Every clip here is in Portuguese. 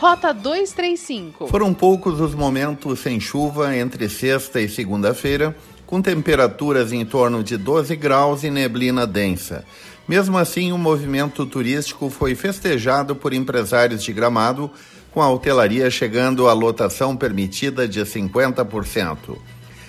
Rota 235. Foram poucos os momentos sem chuva entre sexta e segunda-feira, com temperaturas em torno de 12 graus e neblina densa. Mesmo assim, o movimento turístico foi festejado por empresários de gramado, com a hotelaria chegando à lotação permitida de 50%.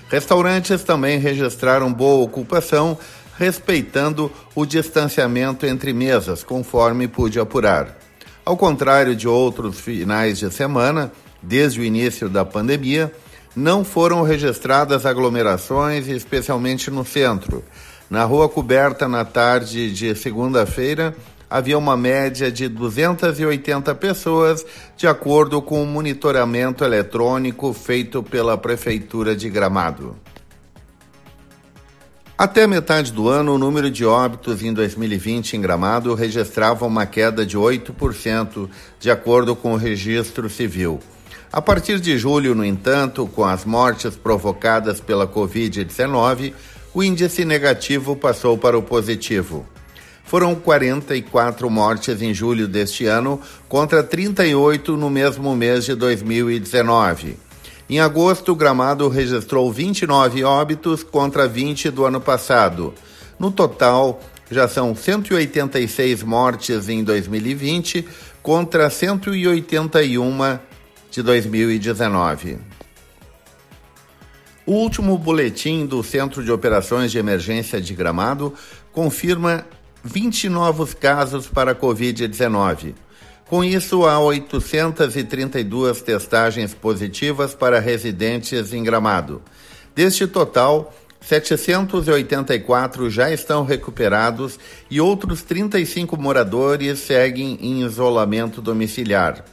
Restaurantes também registraram boa ocupação, respeitando o distanciamento entre mesas, conforme pude apurar. Ao contrário de outros finais de semana, desde o início da pandemia, não foram registradas aglomerações, especialmente no centro. Na rua coberta na tarde de segunda-feira, havia uma média de 280 pessoas, de acordo com o monitoramento eletrônico feito pela Prefeitura de Gramado. Até metade do ano, o número de óbitos em 2020 em Gramado registrava uma queda de 8%, de acordo com o registro civil. A partir de julho, no entanto, com as mortes provocadas pela Covid-19, o índice negativo passou para o positivo. Foram 44 mortes em julho deste ano, contra 38 no mesmo mês de 2019. Em agosto, Gramado registrou 29 óbitos contra 20 do ano passado. No total, já são 186 mortes em 2020 contra 181 de 2019. O último boletim do Centro de Operações de Emergência de Gramado confirma 20 novos casos para a Covid-19. Com isso, há 832 testagens positivas para residentes em Gramado. Deste total, 784 já estão recuperados e outros 35 moradores seguem em isolamento domiciliar.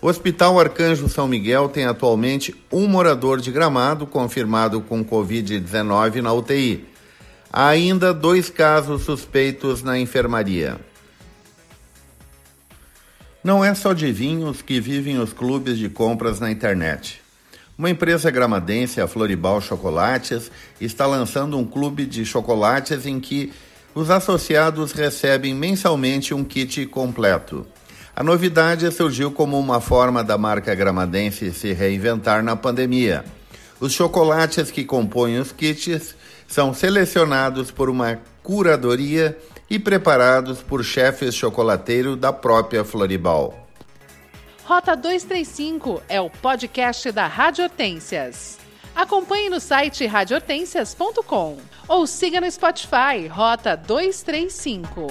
O Hospital Arcanjo São Miguel tem atualmente um morador de Gramado confirmado com Covid-19 na UTI. Há ainda dois casos suspeitos na enfermaria. Não é só de vinhos que vivem os clubes de compras na internet. Uma empresa gramadense, a Floribal Chocolates, está lançando um clube de chocolates em que os associados recebem mensalmente um kit completo. A novidade surgiu como uma forma da marca gramadense se reinventar na pandemia. Os chocolates que compõem os kits são selecionados por uma curadoria e preparados por chefes chocolateiros da própria Floribal. Rota 235 é o podcast da Rádio Hortências. Acompanhe no site radiohortências.com ou siga no Spotify Rota 235.